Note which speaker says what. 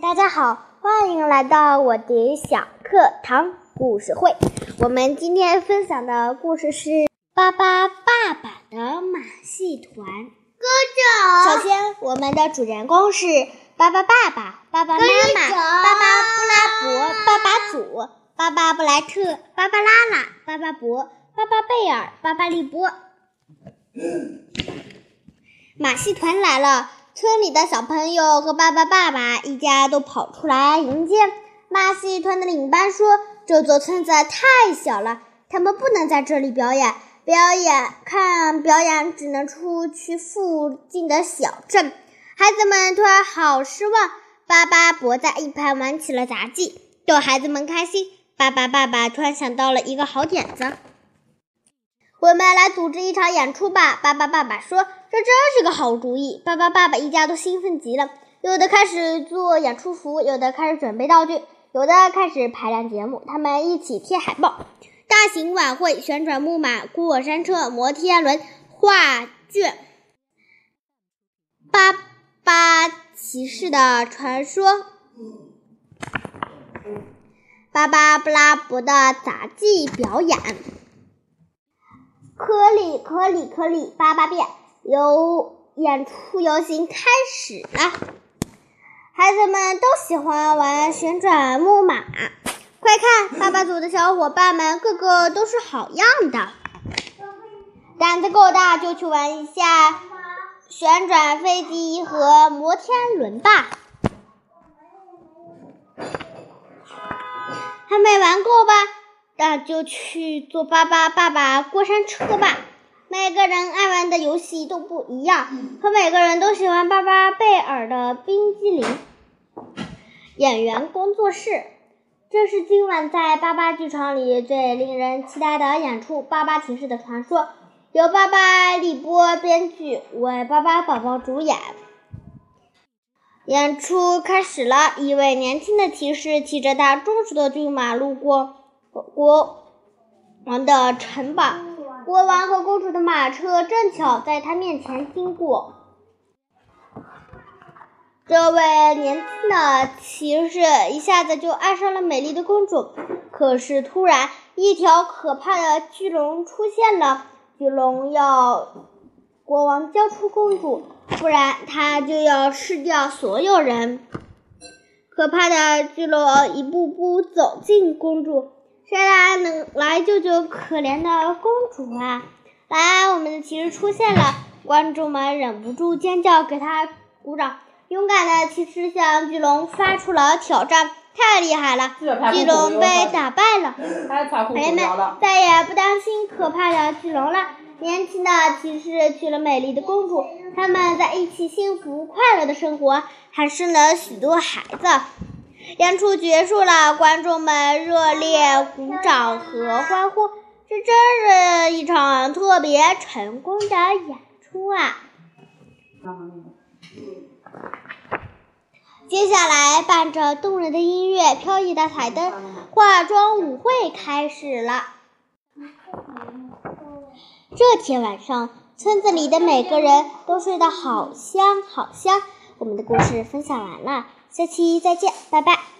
Speaker 1: 大家好，欢迎来到我的小课堂故事会。我们今天分享的故事是《巴巴爸爸的马戏团》。
Speaker 2: 哥
Speaker 1: 首先，我们的主人公是巴巴爸爸、巴爸妈妈、巴巴布拉伯、巴巴祖、巴巴布莱特、巴巴拉拉、巴巴伯、巴巴贝尔、巴巴利波。马戏团来了。村里的小朋友和巴巴爸爸一家都跑出来迎接。马戏团的领班说：“这座村子太小了，他们不能在这里表演。表演看表演只能出去附近的小镇。”孩子们突然好失望。巴巴伯在一旁玩起了杂技，逗孩子们开心。巴巴爸爸突然想到了一个好点子。我们来组织一场演出吧，巴巴爸爸说：“这真是个好主意。”巴巴爸爸一家都兴奋极了，有的开始做演出服，有的开始准备道具，有的开始排练节目。他们一起贴海报。大型晚会、旋转木马、过山车、摩天轮、画卷、巴巴骑士的传说、巴巴布拉伯的杂技表演。颗粒颗粒颗粒，八八变，游演出游行开始了。孩子们都喜欢玩旋转木马，快看，爸爸组的小伙伴们个个都是好样的。胆子够大就去玩一下旋转飞机和摩天轮吧。还没玩够吧？那就去坐巴巴爸爸过山车吧。每个人爱玩的游戏都不一样，可每个人都喜欢巴巴贝尔的冰激凌。演员工作室，这是今晚在巴巴剧场里最令人期待的演出——《巴巴骑士的传说》，由巴巴利波编剧，为巴巴宝宝主演。演出开始了，一位年轻的骑士骑着他忠实的骏马路过。国王的城堡，国王和公主的马车正巧在他面前经过。这位年轻的骑士一下子就爱上了美丽的公主，可是突然，一条可怕的巨龙出现了。巨龙要国王交出公主，不然他就要吃掉所有人。可怕的巨龙一步步走近公主。谁来能来救救可怜的公主啊？来，我们的骑士出现了，观众们忍不住尖叫，给他鼓掌。勇敢的骑士向巨龙发出了挑战，太厉害了！巨龙被打败了，人们再也不担心可怕的巨龙了。年轻的骑士娶了美丽的公主，他们在一起幸福快乐的生活，还生了许多孩子。演出结束了，观众们热烈鼓掌和欢呼，这真是一场特别成功的演出啊！接下来，伴着动人的音乐、飘逸的彩灯，化妆舞会开始了。这天晚上，村子里的每个人都睡得好香好香。我们的故事分享完了。下期再见，拜拜。